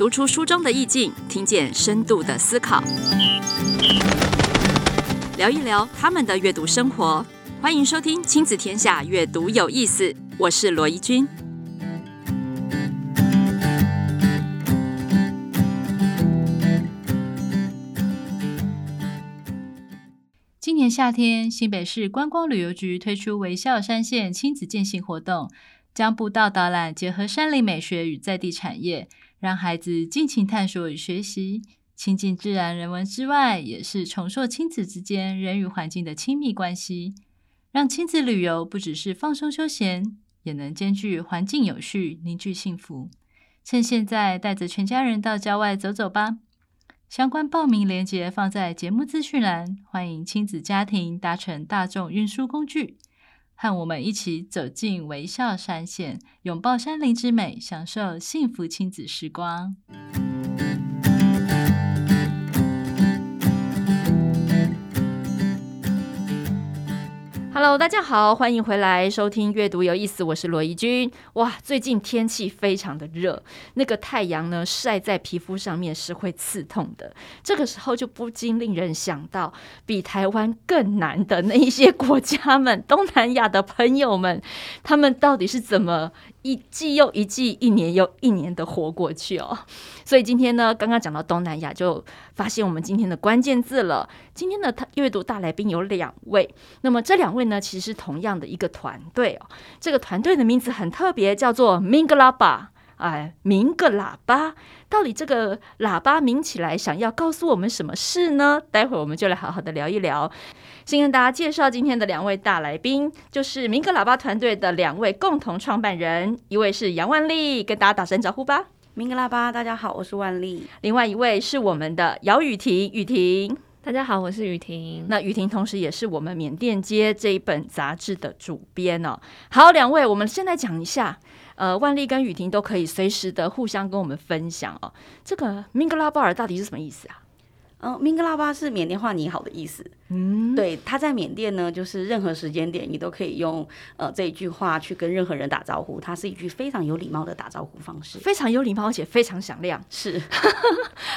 读出书中的意境，听见深度的思考，聊一聊他们的阅读生活。欢迎收听《亲子天下》，阅读有意思。我是罗怡君。今年夏天，新北市观光旅游局推出微笑山线亲子健行活动，将步道导览结合山林美学与在地产业。让孩子尽情探索与学习，亲近自然人文之外，也是重塑亲子之间人与环境的亲密关系。让亲子旅游不只是放松休闲，也能兼具环境有序、凝聚幸福。趁现在，带着全家人到郊外走走吧。相关报名链接放在节目资讯栏，欢迎亲子家庭搭乘大众运输工具。和我们一起走进微笑山线，拥抱山林之美，享受幸福亲子时光。Hello，大家好，欢迎回来收听阅读有意思，我是罗怡君。哇，最近天气非常的热，那个太阳呢晒在皮肤上面是会刺痛的。这个时候就不禁令人想到，比台湾更难的那一些国家们，东南亚的朋友们，他们到底是怎么？一季又一季，一年又一年的活过去哦。所以今天呢，刚刚讲到东南亚，就发现我们今天的关键字了。今天的阅读大来宾有两位，那么这两位呢，其实是同样的一个团队哦。这个团队的名字很特别，叫做 Minglaba。哎，鸣个喇叭，到底这个喇叭鸣起来，想要告诉我们什么事呢？待会儿我们就来好好的聊一聊。先跟大家介绍今天的两位大来宾，就是鸣个喇叭团队的两位共同创办人，一位是杨万丽，跟大家打声招呼吧。鸣个喇叭，大家好，我是万丽。另外一位是我们的姚雨婷，雨婷，大家好，我是雨婷。那雨婷同时也是我们缅甸街这一本杂志的主编哦。好，两位，我们先来讲一下。呃，万丽跟雨婷都可以随时的互相跟我们分享哦。这个明格拉巴尔到底是什么意思啊？嗯，明格拉巴是缅甸话“你好”的意思。嗯，对，他在缅甸呢，就是任何时间点你都可以用呃这一句话去跟任何人打招呼。它是一句非常有礼貌的打招呼方式，非常有礼貌，而且非常响亮。是，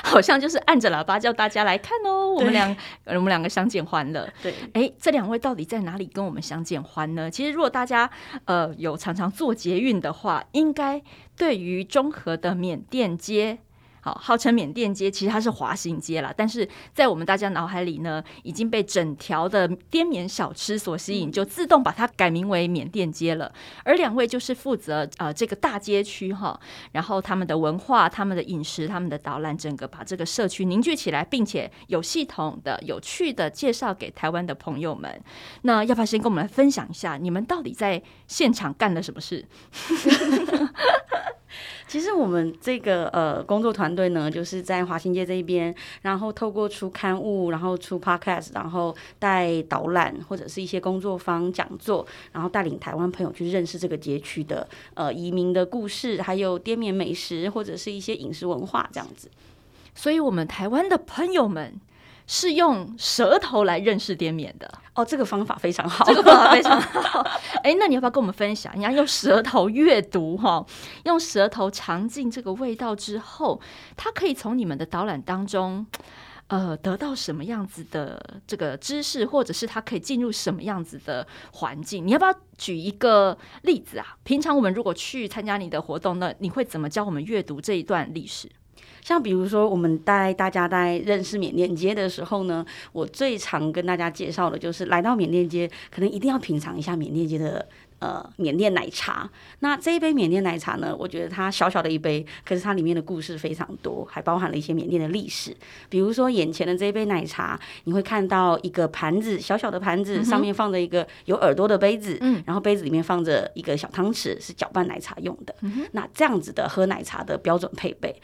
好像就是按着喇叭叫大家来看哦。我们两，我们两个相见欢了。对，哎，这两位到底在哪里跟我们相见欢呢？其实，如果大家呃有常常坐捷运的话，应该对于中和的缅甸街。好，号称缅甸街，其实它是华新街啦。但是在我们大家脑海里呢，已经被整条的滇缅小吃所吸引，就自动把它改名为缅甸街了。而两位就是负责呃这个大街区哈，然后他们的文化、他们的饮食、他们的导览，整个把这个社区凝聚起来，并且有系统的、有趣的介绍给台湾的朋友们。那要不要先跟我们来分享一下，你们到底在现场干了什么事？其实我们这个呃工作团队呢，就是在华新街这一边，然后透过出刊物，然后出 podcast，然后带导览或者是一些工作坊讲座，然后带领台湾朋友去认识这个街区的呃移民的故事，还有滇缅美食或者是一些饮食文化这样子。所以，我们台湾的朋友们。是用舌头来认识滇缅的哦，这个方法非常好，这个方法非常好。哎，那你要不要跟我们分享？你要用舌头阅读哈，用舌头尝尽这个味道之后，它可以从你们的导览当中，呃，得到什么样子的这个知识，或者是他可以进入什么样子的环境？你要不要举一个例子啊？平常我们如果去参加你的活动，那你会怎么教我们阅读这一段历史？像比如说，我们带大家在认识缅甸街的时候呢，我最常跟大家介绍的就是来到缅甸街，可能一定要品尝一下缅甸街的呃缅甸奶茶。那这一杯缅甸奶茶呢，我觉得它小小的一杯，可是它里面的故事非常多，还包含了一些缅甸的历史。比如说眼前的这一杯奶茶，你会看到一个盘子，小小的盘子上面放着一个有耳朵的杯子，嗯，然后杯子里面放着一个小汤匙，是搅拌奶茶用的。嗯，那这样子的喝奶茶的标准配备。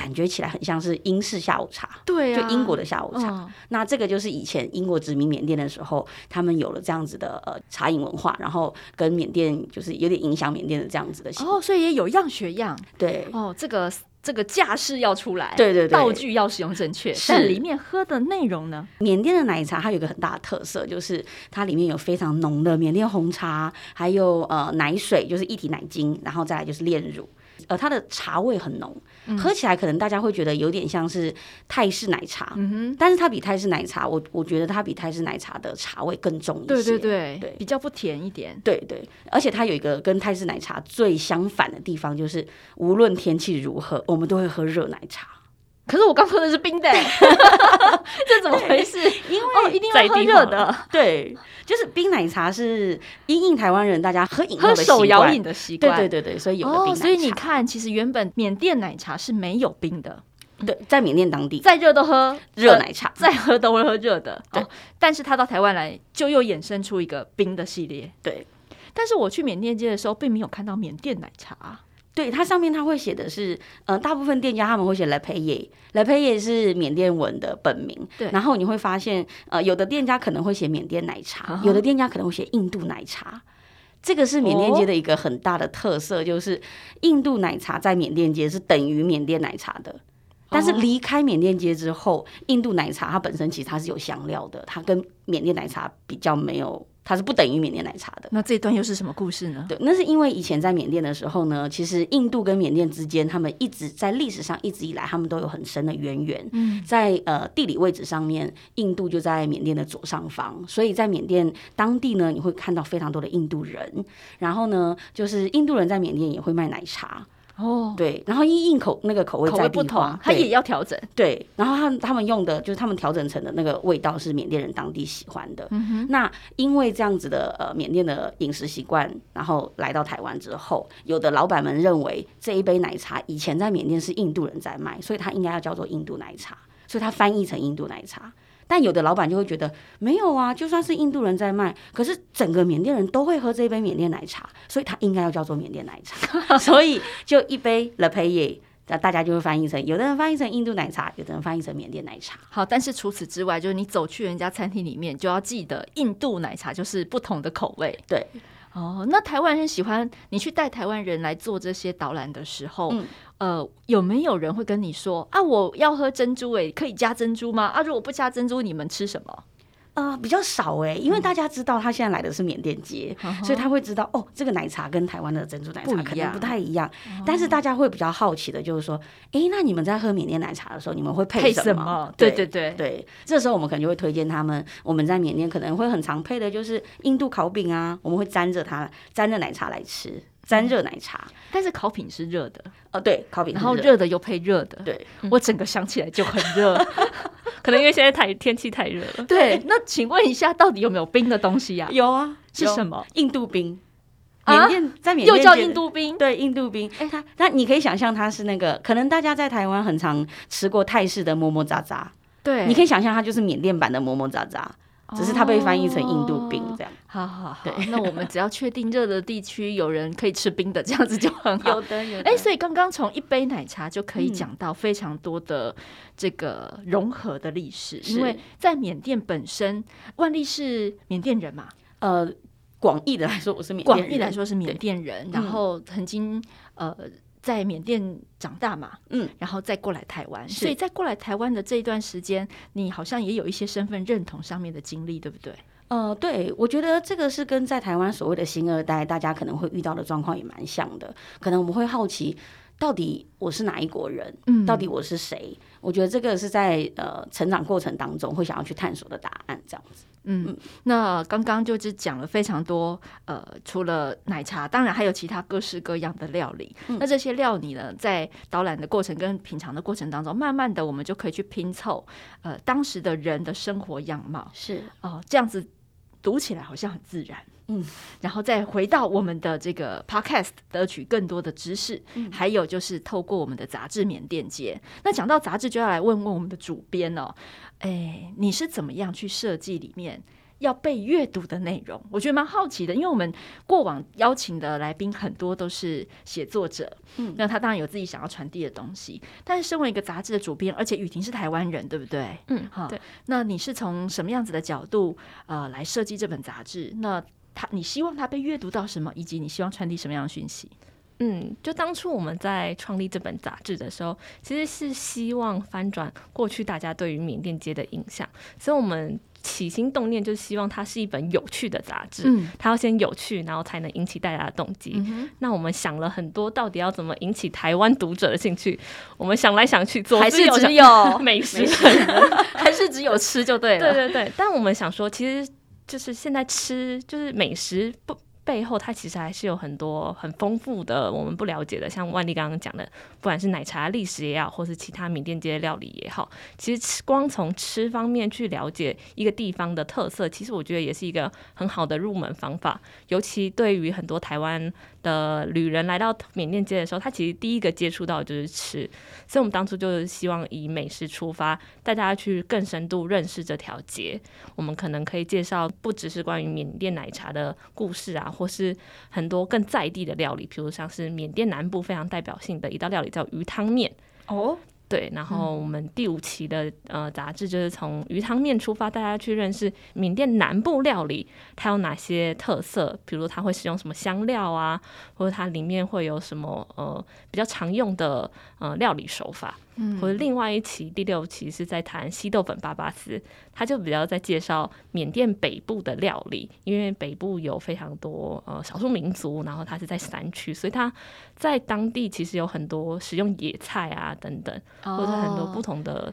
感觉起来很像是英式下午茶，对啊，就英国的下午茶。哦。那这个就是以前英国殖民缅甸的时候，他们有了这样子的呃茶饮文化，然后跟缅甸就是有点影响缅甸的这样子的。哦，所以也有样学样。对，哦，这个这个架势要出来，对对对，道具要使用正确。是，但里面喝的内容呢？缅甸的奶茶它有一个很大的特色，就是它里面有非常浓的缅甸红茶，还有呃奶水，就是一体奶精，然后再来就是炼乳。呃，它的茶味很浓，嗯、喝起来可能大家会觉得有点像是泰式奶茶，嗯，但是它比泰式奶茶，我我觉得它比泰式奶茶的茶味更重一些，对对对，对比较不甜一点，对对，而且它有一个跟泰式奶茶最相反的地方，就是无论天气如何，我们都会喝热奶茶。可是我刚喝的是冰的，这怎么回事？因为、哦、一定要喝热的。对，就是冰奶茶是因应台湾人大家喝饮喝手摇饮的习惯。对对对对，所以有了冰奶茶。哦，所以你看，其实原本缅甸奶茶是没有冰的。对，在缅甸当地，再热都喝热奶茶，再喝都会喝热的。对、哦，但是他到台湾来，就又衍生出一个冰的系列。对，但是我去缅甸街的时候，并没有看到缅甸奶茶。对，它上面它会写的是，呃，大部分店家他们会写 Le Payé，Le Payé 是缅甸文的本名。对，然后你会发现，呃，有的店家可能会写缅甸奶茶，有的店家可能会写印度奶茶。这个是缅甸街的一个很大的特色，就是印度奶茶在缅甸街是等于缅甸奶茶的。但是离开缅甸街之后，印度奶茶它本身其实它是有香料的，它跟缅甸奶茶比较没有。它是不等于缅甸奶茶的。那这一段又是什么故事呢？对，那是因为以前在缅甸的时候呢，其实印度跟缅甸之间，他们一直在历史上一直以来，他们都有很深的渊源。嗯，在呃地理位置上面，印度就在缅甸的左上方，所以在缅甸当地呢，你会看到非常多的印度人。然后呢，就是印度人在缅甸也会卖奶茶。哦，对，然后因应口那个口味在不同，它也要调整。对，然后他们他们用的就是他们调整成的那个味道是缅甸人当地喜欢的。嗯哼，那因为这样子的呃缅甸的饮食习惯，然后来到台湾之后，有的老板们认为这一杯奶茶以前在缅甸是印度人在卖，所以它应该要叫做印度奶茶，所以它翻译成印度奶茶。但有的老板就会觉得没有啊，就算是印度人在卖，可是整个缅甸人都会喝这一杯缅甸奶茶，所以它应该要叫做缅甸奶茶。所以就一杯 Le Payé，那大家就会翻译成，有的人翻译成印度奶茶，有的人翻译成缅甸奶茶。好，但是除此之外，就是你走去人家餐厅里面，就要记得印度奶茶就是不同的口味。对。哦，那台湾人喜欢你去带台湾人来做这些导览的时候，嗯、呃，有没有人会跟你说啊，我要喝珍珠，欸，诶，可以加珍珠吗？啊，如果不加珍珠，你们吃什么？呃，比较少哎、欸，因为大家知道他现在来的是缅甸街，嗯、所以他会知道哦，这个奶茶跟台湾的珍珠奶茶可能不太一样。一但是大家会比较好奇的就是说，哎、欸，那你们在喝缅甸奶茶的时候，你们会配什么？配什么？对对对对，这时候我们可能就会推荐他们，我们在缅甸可能会很常配的就是印度烤饼啊，我们会沾着它，沾着奶茶来吃。沾热奶茶，但是烤饼是热的哦，对，烤饼，然后热的又配热的，对，我整个想起来就很热，可能因为现在太天气太热了。对，那请问一下，到底有没有冰的东西呀？有啊，是什么？印度冰，缅甸在缅甸又叫印度冰，对，印度冰。哎，它那你可以想象它是那个，可能大家在台湾很常吃过泰式的么么喳喳，对，你可以想象它就是缅甸版的么么喳喳。只是它被翻译成印度冰这样，哦、好好好。那我们只要确定热的地区有人可以吃冰的，这样子就很好。有的，有的。哎、欸，所以刚刚从一杯奶茶就可以讲到非常多的这个融合的历史，嗯、因为在缅甸本身，万历是缅甸人嘛。呃，广义的来说，我是缅甸广义来说是缅甸人，然后曾经呃。在缅甸长大嘛，嗯，然后再过来台湾，所以在过来台湾的这一段时间，你好像也有一些身份认同上面的经历，对不对？呃，对，我觉得这个是跟在台湾所谓的新二代，大家可能会遇到的状况也蛮像的。可能我们会好奇，到底我是哪一国人？嗯，到底我是谁？我觉得这个是在呃成长过程当中会想要去探索的答案，这样子。嗯，那刚刚就只讲了非常多，呃，除了奶茶，当然还有其他各式各样的料理。嗯、那这些料理呢，在导览的过程跟品尝的过程当中，慢慢的我们就可以去拼凑，呃，当时的人的生活样貌。是哦、呃，这样子读起来好像很自然。嗯，然后再回到我们的这个 podcast，得取更多的知识。嗯、还有就是透过我们的杂志《缅甸街》。那讲到杂志，就要来问问我们的主编哦。哎，你是怎么样去设计里面要被阅读的内容？我觉得蛮好奇的，因为我们过往邀请的来宾很多都是写作者，嗯，那他当然有自己想要传递的东西。但是身为一个杂志的主编，而且雨婷是台湾人，对不对？嗯，好。对。那你是从什么样子的角度呃来设计这本杂志？那他，你希望他被阅读到什么，以及你希望传递什么样的讯息？嗯，就当初我们在创立这本杂志的时候，其实是希望翻转过去大家对于缅甸街的印象，所以我们起心动念就是希望它是一本有趣的杂志，嗯，它要先有趣，然后才能引起大家的动机。嗯那我们想了很多，到底要怎么引起台湾读者的兴趣？我们想来想去，做还是只有 美食，还是只有吃就对了。对对对，但我们想说，其实就是现在吃就是美食不。背后它其实还是有很多很丰富的我们不了解的，像万丽刚刚讲的，不管是奶茶历史也好，或是其他缅甸街料理也好，其实吃光从吃方面去了解一个地方的特色，其实我觉得也是一个很好的入门方法，尤其对于很多台湾的旅人来到缅甸街的时候，他其实第一个接触到就是吃，所以我们当初就是希望以美食出发，带大家去更深度认识这条街。我们可能可以介绍不只是关于缅甸奶茶的故事啊，或是很多更在地的料理，比如像是缅甸南部非常代表性的一道料理叫鱼汤面哦。对，然后我们第五期的呃杂志就是从鱼汤面出发，大家去认识缅甸南部料理，它有哪些特色，比如它会使用什么香料啊，或者它里面会有什么呃比较常用的呃料理手法。或者另外一期第六期是在谈西豆粉巴巴斯，他就比较在介绍缅甸北部的料理，因为北部有非常多呃少数民族，然后它是在山区，所以它在当地其实有很多使用野菜啊等等，或者很多不同的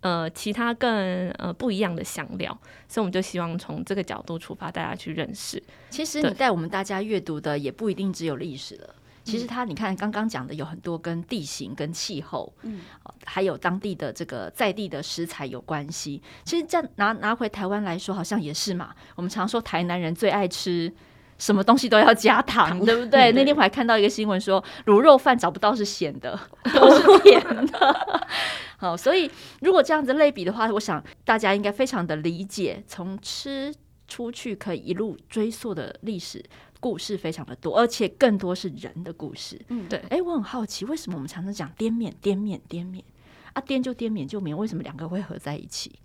呃其他更呃不一样的香料，所以我们就希望从这个角度出发，大家去认识。其实你带我们大家阅读的也不一定只有历史了。其实它，你看刚刚讲的有很多跟地形、跟气候，嗯，还有当地的这个在地的食材有关系。其实这样拿拿回台湾来说，好像也是嘛。我们常说台南人最爱吃什么东西都要加糖，对不对？那天我还看到一个新闻说，卤肉饭找不到是咸的，都是甜的。好，所以如果这样子类比的话，我想大家应该非常的理解，从吃出去可以一路追溯的历史。故事非常的多，而且更多是人的故事。嗯，对。哎，我很好奇，为什么我们常常讲滇缅、滇缅、滇缅啊？滇就滇缅就缅，为什么两个会合在一起？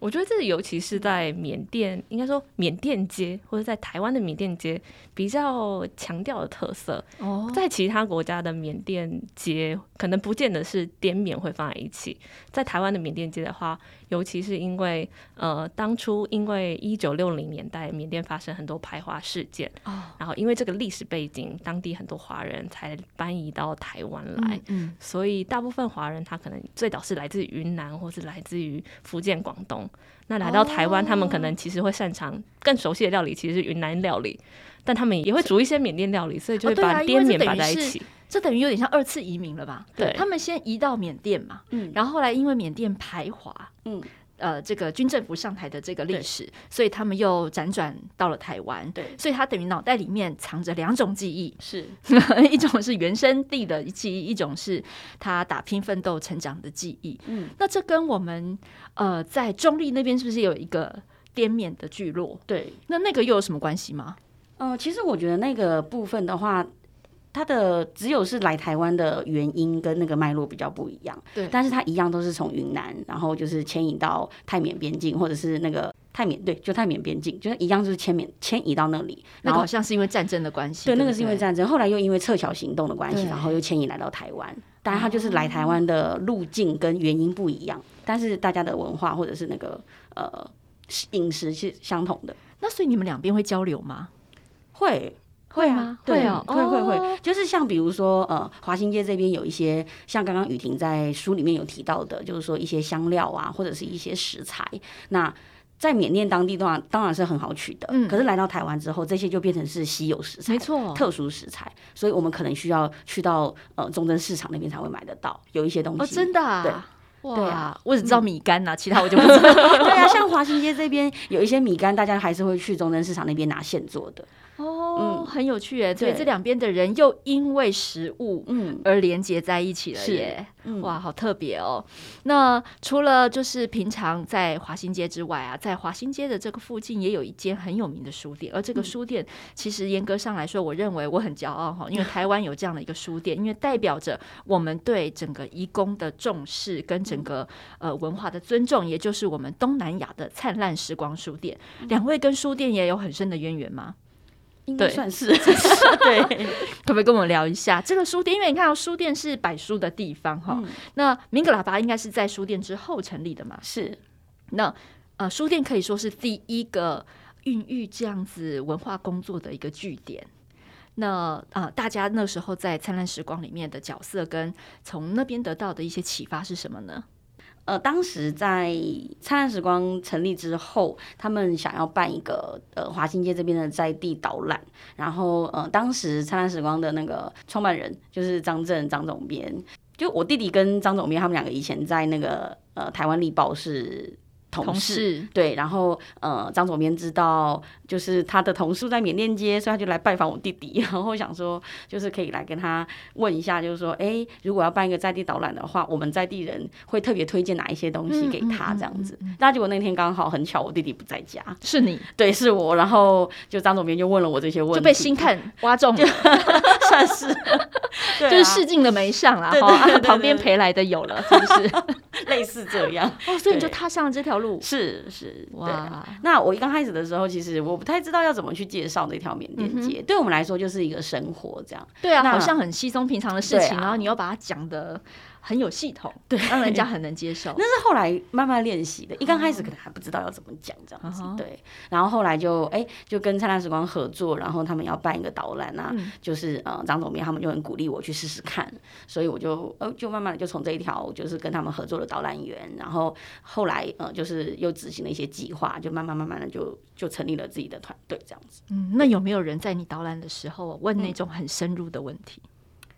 我觉得这尤其是在缅甸，应该说缅甸街或者在台湾的缅甸街比较强调的特色。哦，在其他国家的缅甸街可能不见得是滇缅会放在一起，在台湾的缅甸街的话。尤其是因为，呃，当初因为一九六零年代缅甸发生很多排华事件，哦，然后因为这个历史背景，当地很多华人才搬移到台湾来，嗯，嗯，所以大部分华人他可能最早是来自于云南或是来自于福建、广东，那来到台湾，他们可能其实会擅长更熟悉的料理，其实是云南料理，但他们也会煮一些缅甸料理，所以就会把滇缅摆在一起。这等于有点像二次移民了吧？对，他们先移到缅甸嘛，嗯，然后后来因为缅甸排华，嗯，呃，这个军政府上台的这个历史，所以他们又辗转到了台湾，对，所以他等于脑袋里面藏着两种记忆，是 一种是原生地的记忆，一种是他打拼奋斗成长的记忆，嗯，那这跟我们呃在中立那边是不是有一个滇缅的聚落？对，那那个又有什么关系吗？呃，其实我觉得那个部分的话。它的只有是来台湾的原因跟那个脉络比较不一样，对，但是它一样都是从云南，然后就是迁移到泰缅边境，或者是那个泰缅，对，就泰缅边境，就是一样就是迁缅迁移到那里。那个好像是因为战争的关系，对，那个是因为战争，后来又因为撤侨行动的关系，然后又迁移来到台湾。当然，他就是来台湾的路径跟原因不一样，但是大家的文化或者是那个呃饮食是相同的。那所以你们两边会交流吗？会。会啊，会啊，会会会，就是像比如说，呃，华新街这边有一些，像刚刚雨婷在书里面有提到的，就是说一些香料啊，或者是一些食材，那在缅甸当地的话，当然是很好取得，嗯，可是来到台湾之后，这些就变成是稀有食材，没错，特殊食材，所以我们可能需要去到呃中正市场那边才会买得到，有一些东西，哦，真的啊，对。啊，我只知道米干呐、啊，嗯、其他我就不知道。对啊，像华新街这边有一些米干，大家还是会去中正市场那边拿现做的。哦，嗯，很有趣哎，所以，这两边的人又因为食物嗯而连接在一起了耶。嗯、哇，好特别哦。那除了就是平常在华新街之外啊，在华新街的这个附近也有一间很有名的书店，而这个书店其实严格上来说，我认为我很骄傲哈，因为台湾有这样的一个书店，因为代表着我们对整个移工的重视跟整个呃文化的尊重，也就是我们东南亚的灿烂时光书店。两位跟书店也有很深的渊源吗？应该算是 对，可不可以跟我们聊一下这个书店？因为你看到书店是摆书的地方哈，嗯、那明格喇叭应该是在书店之后成立的嘛？是。那呃，书店可以说是第一个孕育这样子文化工作的一个据点。那啊、呃，大家那时候在灿烂时光里面的角色，跟从那边得到的一些启发是什么呢？呃，当时在灿烂时光成立之后，他们想要办一个呃华新街这边的在地导览，然后呃，当时灿烂时光的那个创办人就是张震张总编，就我弟弟跟张总编他们两个以前在那个呃台湾立报是。同事，对，然后呃，张总编知道就是他的同事在缅甸街，所以他就来拜访我弟弟，然后想说就是可以来跟他问一下，就是说，哎，如果要办一个在地导览的话，我们在地人会特别推荐哪一些东西给他这样子。那、嗯嗯。嗯嗯、结果那天刚好很巧，我弟弟不在家，是你？对，是我。然后就张总编就问了我这些问题，就被心探 挖中了，算是，就是试镜的没上啦，哈，旁边陪来的有了，是不是？类似这样 哦，所以你就踏上了这条路。是是哇，那我一刚开始的时候，其实我不太知道要怎么去介绍那条缅甸街。嗯、对我们来说，就是一个生活这样。对啊，好像很稀松平常的事情，啊、然后你又把它讲的。很有系统，对，让人家很能接受。那是后来慢慢练习的，一刚开始可能还不知道要怎么讲这样子，对。然后后来就哎，就跟灿烂时光合作，然后他们要办一个导览啊，就是呃张总编他们就很鼓励我去试试看，所以我就呃就慢慢的就从这一条就是跟他们合作的导览员，然后后来呃就是又执行了一些计划，就慢慢慢慢的就就成立了自己的团队这样子。嗯，那有没有人在你导览的时候问那种很深入的问题？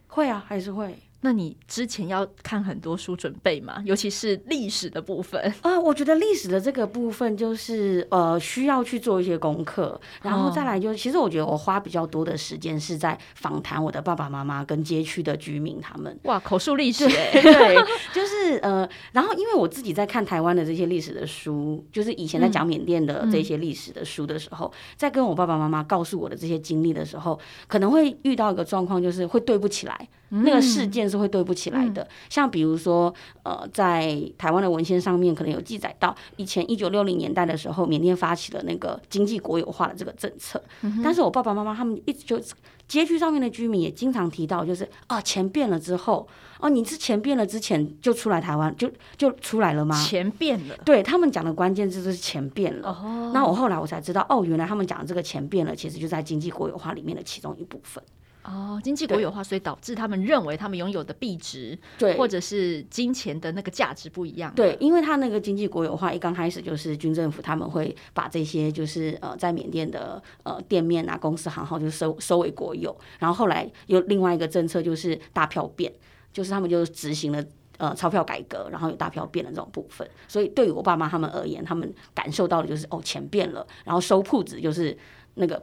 会啊，还是会。那你之前要看很多书准备吗？尤其是历史的部分 啊、呃，我觉得历史的这个部分就是呃需要去做一些功课，然后再来就是，其实我觉得我花比较多的时间是在访谈我的爸爸妈妈跟街区的居民他们。哇，口述历史对，对，就是呃，然后因为我自己在看台湾的这些历史的书，就是以前在讲缅甸的这些历史的书的时候，嗯嗯、在跟我爸爸妈妈告诉我的这些经历的时候，可能会遇到一个状况，就是会对不起来。那个事件是会对不起来的，嗯、像比如说，呃，在台湾的文献上面可能有记载到，以前一九六零年代的时候，缅甸发起了那个经济国有化的这个政策。嗯、但是我爸爸妈妈他们一直就街区上面的居民也经常提到，就是啊，钱变了之后，哦、啊，你是钱变了之前就出来台湾就就出来了吗？钱变了，对他们讲的关键字就是钱变了。哦，那我后来我才知道，哦，原来他们讲的这个钱变了，其实就在经济国有化里面的其中一部分。哦，经济国有化，所以导致他们认为他们拥有的币值，对，或者是金钱的那个价值不一样。对，因为他那个经济国有化一刚开始就是军政府他们会把这些就是呃在缅甸的呃店面啊、公司行号就是收收为国有，然后后来有另外一个政策就是大票变，就是他们就执行了呃钞票改革，然后有大票变的这种部分。所以对于我爸妈他们而言，他们感受到的就是哦钱变了，然后收铺子就是那个。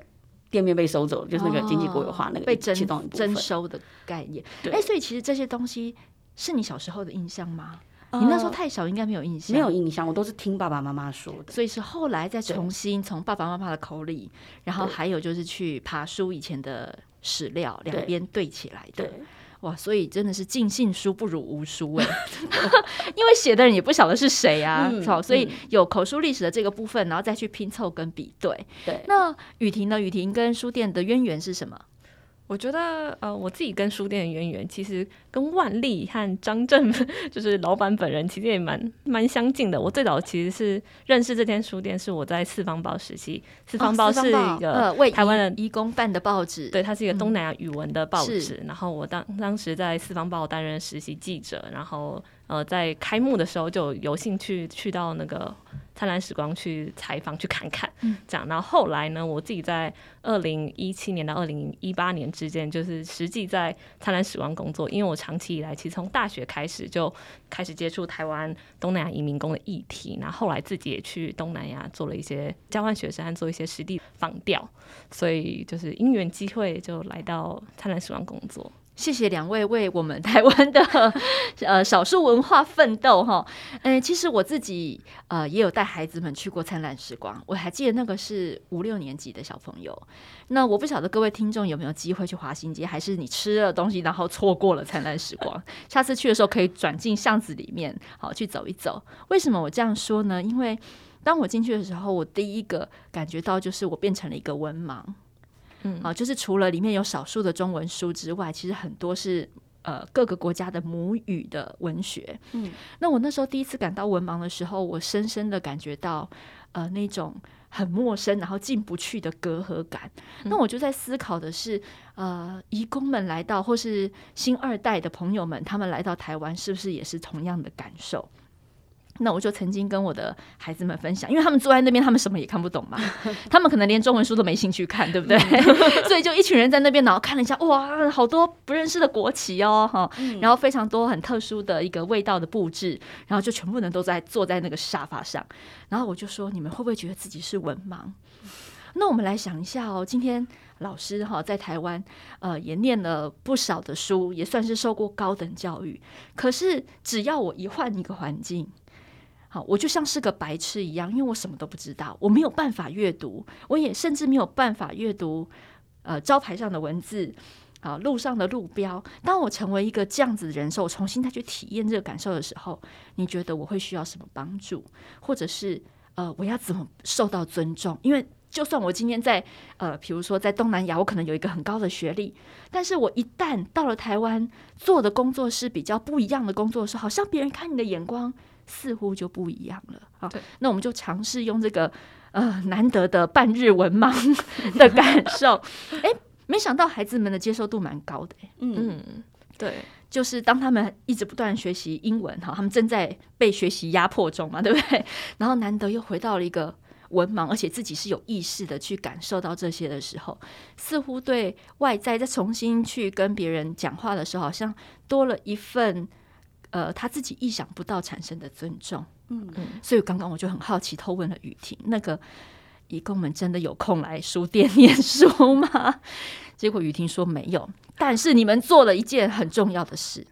店面被收走，就是那个经济国有化那个被征征收的概念。哎对，所以其实这些东西是你小时候的印象吗？呃、你那时候太小，应该没有印象。没有印象，我都是听爸爸妈妈说的。所以是后来再重新从爸爸妈妈的口里，然后还有就是去爬书以前的史料，两边对起来的。对哇，所以真的是尽信书不如无书哎，因为写的人也不晓得是谁啊，好、嗯，所以有口述历史的这个部分，然后再去拼凑跟比对。对，那雨婷呢？雨婷跟书店的渊源是什么？我觉得，呃，我自己跟书店的渊源，其实跟万历和张震，就是老板本人，其实也蛮蛮相近的。我最早其实是认识这间书店，是我在四方报时期。四方报是一个为台湾的移工办的报纸，对，它是一个东南亚语文的报纸。嗯、然后我当当时在四方报担任实习记者，然后。呃，在开幕的时候就有幸去去到那个灿烂时光去采访去看看，嗯、这样。然后后来呢，我自己在二零一七年到二零一八年之间，就是实际在灿烂时光工作。因为我长期以来，其实从大学开始就开始接触台湾东南亚移民工的议题，然后后来自己也去东南亚做了一些交换学生和做一些实地访调，所以就是因缘机会就来到灿烂时光工作。谢谢两位为我们台湾的 呃少数文化奋斗哈。嗯，其实我自己呃也有带孩子们去过灿烂时光，我还记得那个是五六年级的小朋友。那我不晓得各位听众有没有机会去华新街，还是你吃了东西然后错过了灿烂时光？下次去的时候可以转进巷子里面，好去走一走。为什么我这样说呢？因为当我进去的时候，我第一个感觉到就是我变成了一个文盲。嗯，啊，就是除了里面有少数的中文书之外，其实很多是呃各个国家的母语的文学。嗯，那我那时候第一次感到文盲的时候，我深深的感觉到呃那种很陌生，然后进不去的隔阂感。嗯、那我就在思考的是，呃，移工们来到，或是新二代的朋友们，他们来到台湾，是不是也是同样的感受？那我就曾经跟我的孩子们分享，因为他们坐在那边，他们什么也看不懂嘛，他们可能连中文书都没兴趣看，对不对？所以就一群人在那边，然后看了一下，哇，好多不认识的国旗哦，哈，然后非常多很特殊的一个味道的布置，然后就全部人都在坐在那个沙发上，然后我就说，你们会不会觉得自己是文盲？那我们来想一下哦，今天老师哈在台湾，呃，也念了不少的书，也算是受过高等教育，可是只要我一换一个环境。好，我就像是个白痴一样，因为我什么都不知道，我没有办法阅读，我也甚至没有办法阅读呃招牌上的文字，啊，路上的路标。当我成为一个这样子的人时，我重新再去体验这个感受的时候，你觉得我会需要什么帮助，或者是呃我要怎么受到尊重？因为就算我今天在呃，比如说在东南亚，我可能有一个很高的学历，但是我一旦到了台湾做的工作是比较不一样的工作的时候，好像别人看你的眼光。似乎就不一样了啊！那我们就尝试用这个呃难得的半日文盲的感受，哎，没想到孩子们的接受度蛮高的。嗯，对，就是当他们一直不断学习英文哈，他们正在被学习压迫中嘛，对不对？然后难得又回到了一个文盲，而且自己是有意识的去感受到这些的时候，似乎对外在再重新去跟别人讲话的时候，好像多了一份。呃，他自己意想不到产生的尊重，嗯嗯，所以刚刚我就很好奇，偷问了雨婷，那个义工们真的有空来书店念书吗？结果雨婷说没有，但是你们做了一件很重要的事，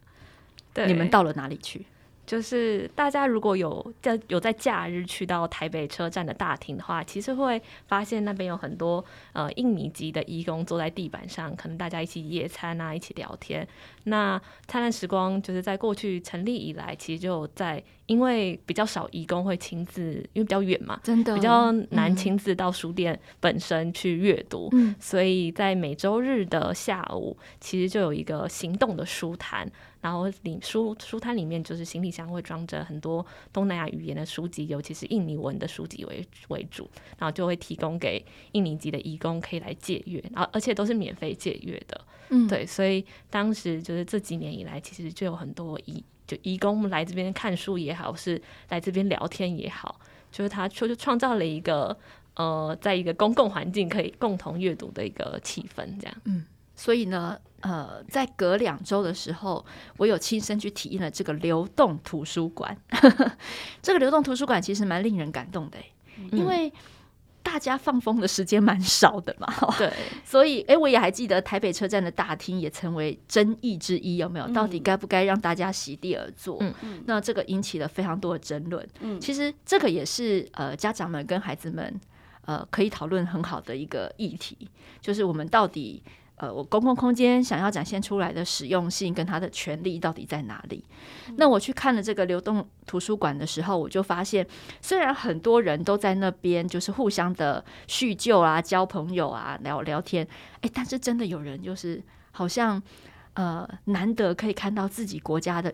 对，你们到了哪里去？就是大家如果有在有在假日去到台北车站的大厅的话，其实会发现那边有很多呃印尼籍的义工坐在地板上，可能大家一起野餐啊，一起聊天。那灿烂时光就是在过去成立以来，其实就在。因为比较少义工会亲自，因为比较远嘛，真的比较难亲自到书店本身去阅读，嗯，所以在每周日的下午，其实就有一个行动的书摊，然后里书书摊里面就是行李箱会装着很多东南亚语言的书籍，尤其是印尼文的书籍为为主，然后就会提供给印尼籍的义工可以来借阅，然后而且都是免费借阅的，嗯，对，所以当时就是这几年以来，其实就有很多义。就移工来这边看书也好，是来这边聊天也好，就是他就就创造了一个呃，在一个公共环境可以共同阅读的一个气氛，这样。嗯，所以呢，呃，在隔两周的时候，我有亲身去体验了这个流动图书馆。这个流动图书馆其实蛮令人感动的，因为。大家放风的时间蛮少的嘛，对，所以哎，我也还记得台北车站的大厅也成为争议之一，有没有？到底该不该让大家席地而坐？嗯嗯，那这个引起了非常多的争论。嗯，其实这个也是呃家长们跟孩子们呃可以讨论很好的一个议题，就是我们到底。呃，我公共空间想要展现出来的实用性跟它的权利到底在哪里？嗯。那我去看了这个流动图书馆的时候，我就发现，虽然很多人都在那边就是互相的叙旧啊、交朋友啊、聊聊天，哎，但是真的有人就是好像呃难得可以看到自己国家的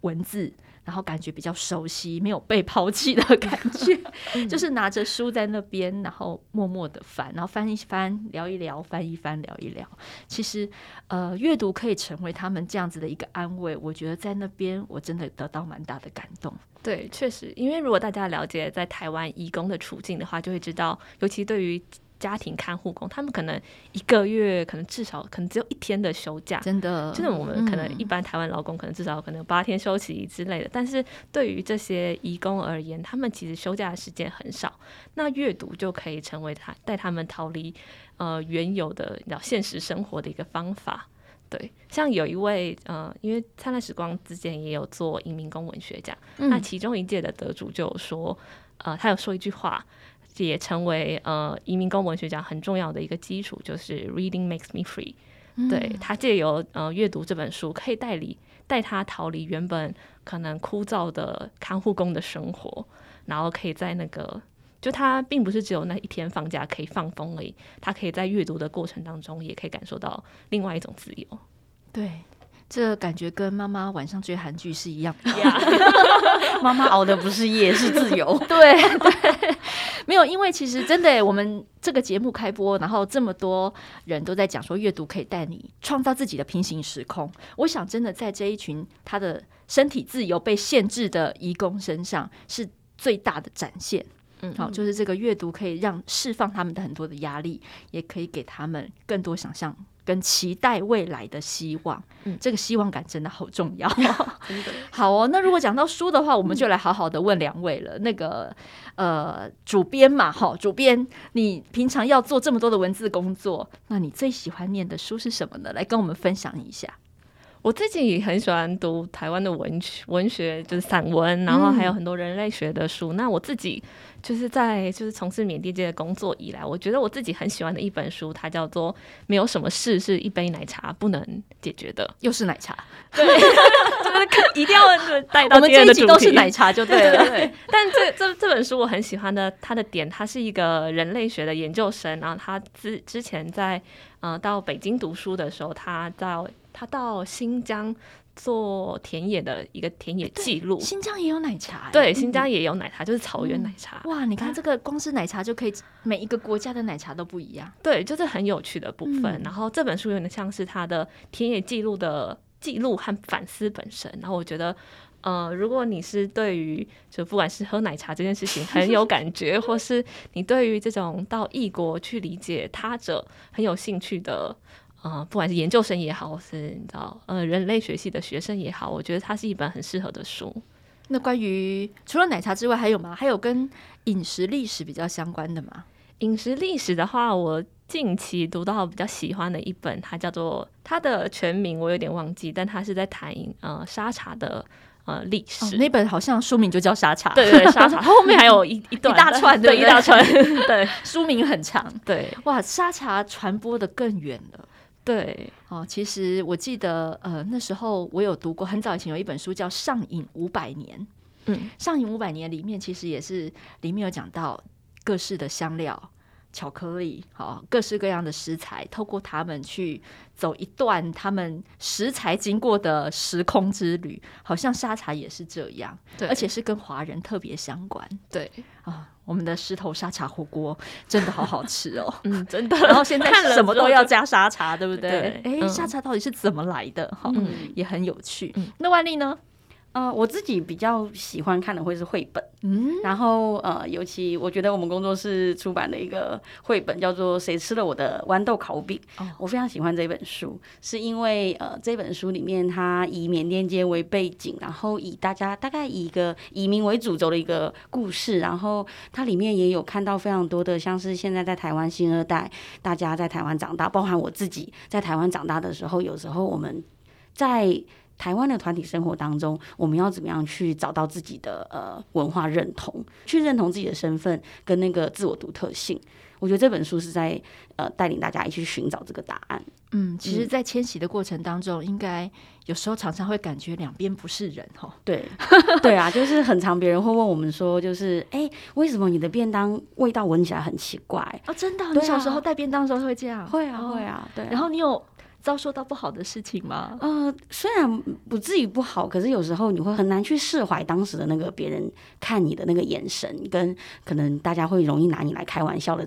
文字。然后感觉比较熟悉，没有被抛弃的感觉，就是拿着书在那边，然后默默的翻，然后翻一翻，聊一聊，翻一翻，聊一聊。其实，呃，阅读可以成为他们这样子的一个安慰。我觉得在那边，我真的得到蛮大的感动。对，确实，因为如果大家了解在台湾义工的处境的话，就会知道，尤其对于。家庭看护工，他们可能一个月可能至少可能只有一天的休假，真的。就是我们可能一般台湾劳工可能至少可能有八天休息之类的，嗯、但是对于这些移工而言，他们其实休假的时间很少。那阅读就可以成为他带他们逃离呃原有的现实生活的一个方法。对，像有一位呃，因为灿烂时光之前也有做移民工文学奖，嗯、那其中一届的得主就有说，呃，他有说一句话。也成为呃移民工文学奖很重要的一个基础，就是 Reading makes me free。嗯、对，他借由呃阅读这本书，可以带离带他逃离原本可能枯燥的看护工的生活，然后可以在那个就他并不是只有那一天放假可以放风而已，他可以在阅读的过程当中也可以感受到另外一种自由。对。这感觉跟妈妈晚上追韩剧是一样的。妈妈熬的不是夜，是自由。对 对，没有，因为其实真的，我们这个节目开播，然后这么多人都在讲说，阅读可以带你创造自己的平行时空。我想，真的在这一群他的身体自由被限制的移工身上，是最大的展现。嗯，好，就是这个阅读可以让释放他们的很多的压力，也可以给他们更多想象跟期待未来的希望。嗯，这个希望感真的好重要。真的 好哦。那如果讲到书的话，我们就来好好的问两位了。那个呃，主编嘛，哈，主编，你平常要做这么多的文字工作，那你最喜欢念的书是什么呢？来跟我们分享一下。我自己很喜欢读台湾的文学，文学就是散文，然后还有很多人类学的书。嗯、那我自己就是在就是从事缅甸界的工作以来，我觉得我自己很喜欢的一本书，它叫做《没有什么事是一杯奶茶不能解决的》，又是奶茶，对，就是一定要带到我们这一集都是奶茶就对了。对对对，但这这这本书我很喜欢的，它的点，他是一个人类学的研究生，然后他之之前在呃到北京读书的时候，他到。他到新疆做田野的一个田野记录，新疆也有奶茶，对，新疆也有奶茶，就是草原奶茶。哇，你看这个光是奶茶就可以，每一个国家的奶茶都不一样，对，就是很有趣的部分。然后这本书有点像是他的田野记录的记录和反思本身。然后我觉得，呃，如果你是对于就不管是喝奶茶这件事情很有感觉，或是你对于这种到异国去理解他者很有兴趣的。啊、呃，不管是研究生也好，是你知道，呃，人类学系的学生也好，我觉得它是一本很适合的书。那关于除了奶茶之外，还有吗？还有跟饮食历史比较相关的吗？饮食历史的话，我近期读到比较喜欢的一本，它叫做它的全名我有点忘记，但它是在谈呃沙茶的呃历史、哦。那本好像书名就叫沙茶，对对，对，沙茶，后面还有一一段一大串，对，一大串，对，书名很长，对，哇，沙茶传播的更远了。对哦，其实我记得，呃，那时候我有读过，很早以前有一本书叫《上瘾五百年》。嗯，《上瘾五百年》里面其实也是里面有讲到各式的香料。巧克力，好，各式各样的食材，透过他们去走一段他们食材经过的时空之旅，好像沙茶也是这样，对，而且是跟华人特别相关，对。啊，我们的石头沙茶火锅真的好好吃哦，嗯，真的，然后现在什么都要加沙茶，对不对？哎、嗯，沙茶到底是怎么来的？哈、嗯，也很有趣。嗯、那万丽呢？呃，我自己比较喜欢看的会是绘本，嗯，然后呃，尤其我觉得我们工作室出版的一个绘本叫做《谁吃了我的豌豆烤饼》，哦，我非常喜欢这本书，是因为呃，这本书里面它以缅甸街为背景，然后以大家大概以一个移民为主轴的一个故事，然后它里面也有看到非常多的像是现在在台湾新二代，大家在台湾长大，包含我自己在台湾长大的时候，有时候我们在。台湾的团体生活当中，我们要怎么样去找到自己的呃文化认同，去认同自己的身份跟那个自我独特性？我觉得这本书是在呃带领大家一起寻找这个答案。嗯，其实，在迁徙的过程当中，应该有时候常常会感觉两边不是人哈。对，对啊，就是很常别人会问我们说，就是哎、欸，为什么你的便当味道闻起来很奇怪？哦，真的？你小时候带便当的时候会这样？会啊，会啊，对啊。然后你有。遭受到不好的事情吗？呃，虽然不至于不好，可是有时候你会很难去释怀当时的那个别人看你的那个眼神，跟可能大家会容易拿你来开玩笑的。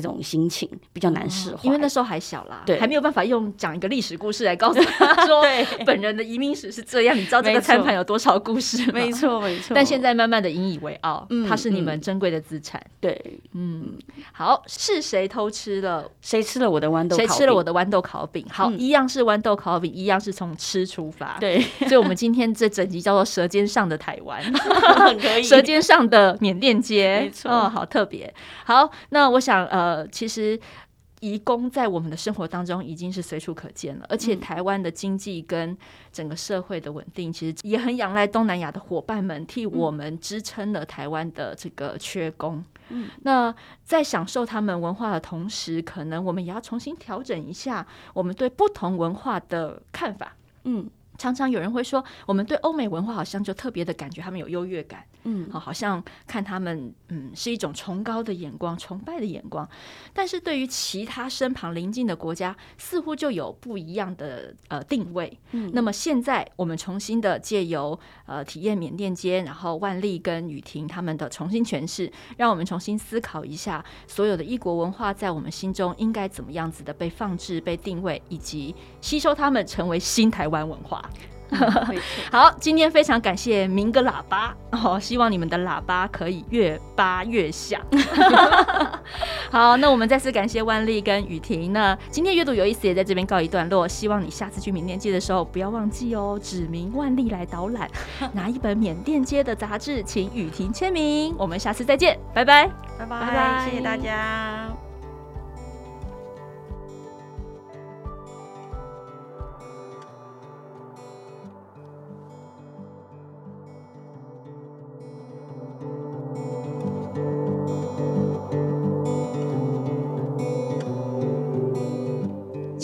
这种心情比较难释怀，因为那时候还小啦，对，还没有办法用讲一个历史故事来告诉他说，对，本人的移民史是这样，你知道这个餐盘有多少故事吗？没错，没错。但现在慢慢的引以为傲，嗯，它是你们珍贵的资产。对，嗯，好，是谁偷吃了？谁吃了我的豌豆？谁吃了我的豌豆烤饼？好，嗯，一样是豌豆烤饼，一样是从吃出发。对，所以我们今天这整集叫做《舌尖上的台湾》，可以，舌尖上的缅甸街，没错，哦，好特别。好，那我想，呃，其实。移工在我们的生活当中已经是随处可见了，而且台湾的经济跟整个社会的稳定，其实也很仰赖东南亚的伙伴们替我们支撑了台湾的这个缺工。嗯，那在享受他们文化的同时，可能我们也要重新调整一下我们对不同文化的看法。嗯，常常有人会说，我们对欧美文化好像就特别的感觉他们有优越感，嗯，好像看他们，嗯，是一种崇高的眼光、崇拜的眼光。但是对于其他身旁邻近的国家，似乎就有不一样的呃定位。嗯，那么现在我们重新的借由呃体验缅甸街，然后万丽跟雨婷他们的重新诠释，让我们重新思考一下，所有的异国文化在我们心中应该怎么样子的被放置、被定位，以及吸收他们成为新台湾文化。好，今天非常感谢明哥喇叭哦，希望你们的喇叭可以越扒越响。好，那我们再次感谢万丽跟雨婷那。今天阅读有意思也在这边告一段落，希望你下次去缅甸街的时候不要忘记哦，指名万丽来导览，拿一本缅甸街的杂志，请雨婷签名。我们下次再见，拜拜，拜拜，拜拜，谢谢大家。